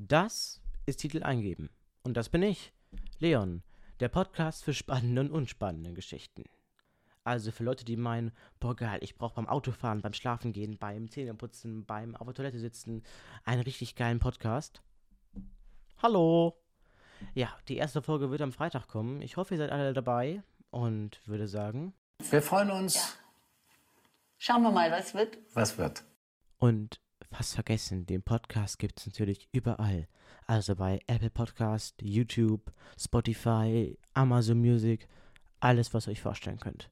Das ist Titel eingeben. Und das bin ich, Leon, der Podcast für spannende und unspannende Geschichten. Also für Leute, die meinen, boah geil, ich brauche beim Autofahren, beim Schlafengehen, beim Zähneputzen, beim auf der Toilette sitzen einen richtig geilen Podcast. Hallo! Ja, die erste Folge wird am Freitag kommen. Ich hoffe, ihr seid alle dabei und würde sagen. Wir freuen uns. Ja. Schauen wir mal, was wird. Was wird? Und fast vergessen, den Podcast gibt es natürlich überall. Also bei Apple Podcast, YouTube, Spotify, Amazon Music, alles, was ihr euch vorstellen könnt.